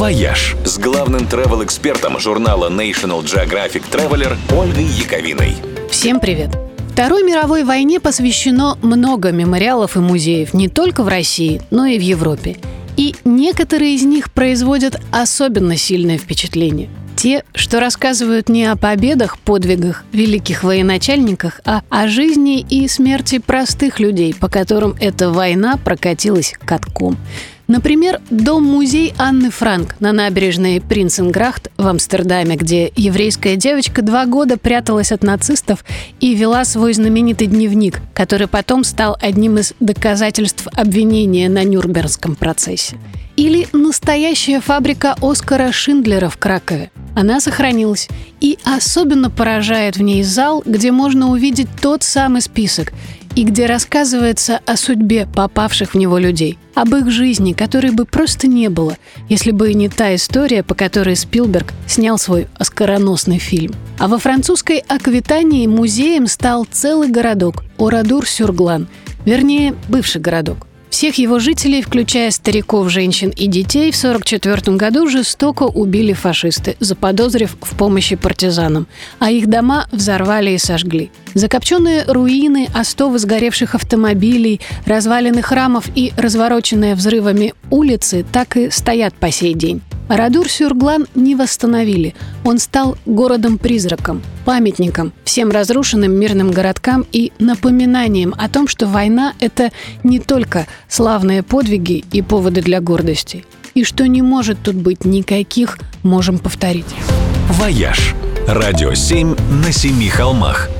«Вояж» с главным travel-экспертом журнала National Geographic Traveler Ольгой Яковиной. Всем привет! Второй мировой войне посвящено много мемориалов и музеев не только в России, но и в Европе. И некоторые из них производят особенно сильное впечатление. Те, что рассказывают не о победах, подвигах, великих военачальниках, а о жизни и смерти простых людей, по которым эта война прокатилась катком. Например, дом-музей Анны Франк на набережной Принценграхт в Амстердаме, где еврейская девочка два года пряталась от нацистов и вела свой знаменитый дневник, который потом стал одним из доказательств обвинения на Нюрнбергском процессе. Или настоящая фабрика Оскара Шиндлера в Кракове. Она сохранилась. И особенно поражает в ней зал, где можно увидеть тот самый список и где рассказывается о судьбе попавших в него людей, об их жизни, которой бы просто не было, если бы не та история, по которой Спилберг снял свой оскароносный фильм. А во французской Аквитании музеем стал целый городок – Орадур-Сюрглан, вернее, бывший городок. Всех его жителей, включая стариков, женщин и детей, в 1944 году жестоко убили фашисты, заподозрив в помощи партизанам, а их дома взорвали и сожгли. Закопченные руины, остовы сгоревших автомобилей, развалины храмов и развороченные взрывами улицы так и стоят по сей день. Радур-Сюрглан не восстановили. Он стал городом-призраком, памятником всем разрушенным мирным городкам и напоминанием о том, что война – это не только славные подвиги и поводы для гордости. И что не может тут быть никаких, можем повторить. «Вояж» – радио 7 на семи холмах –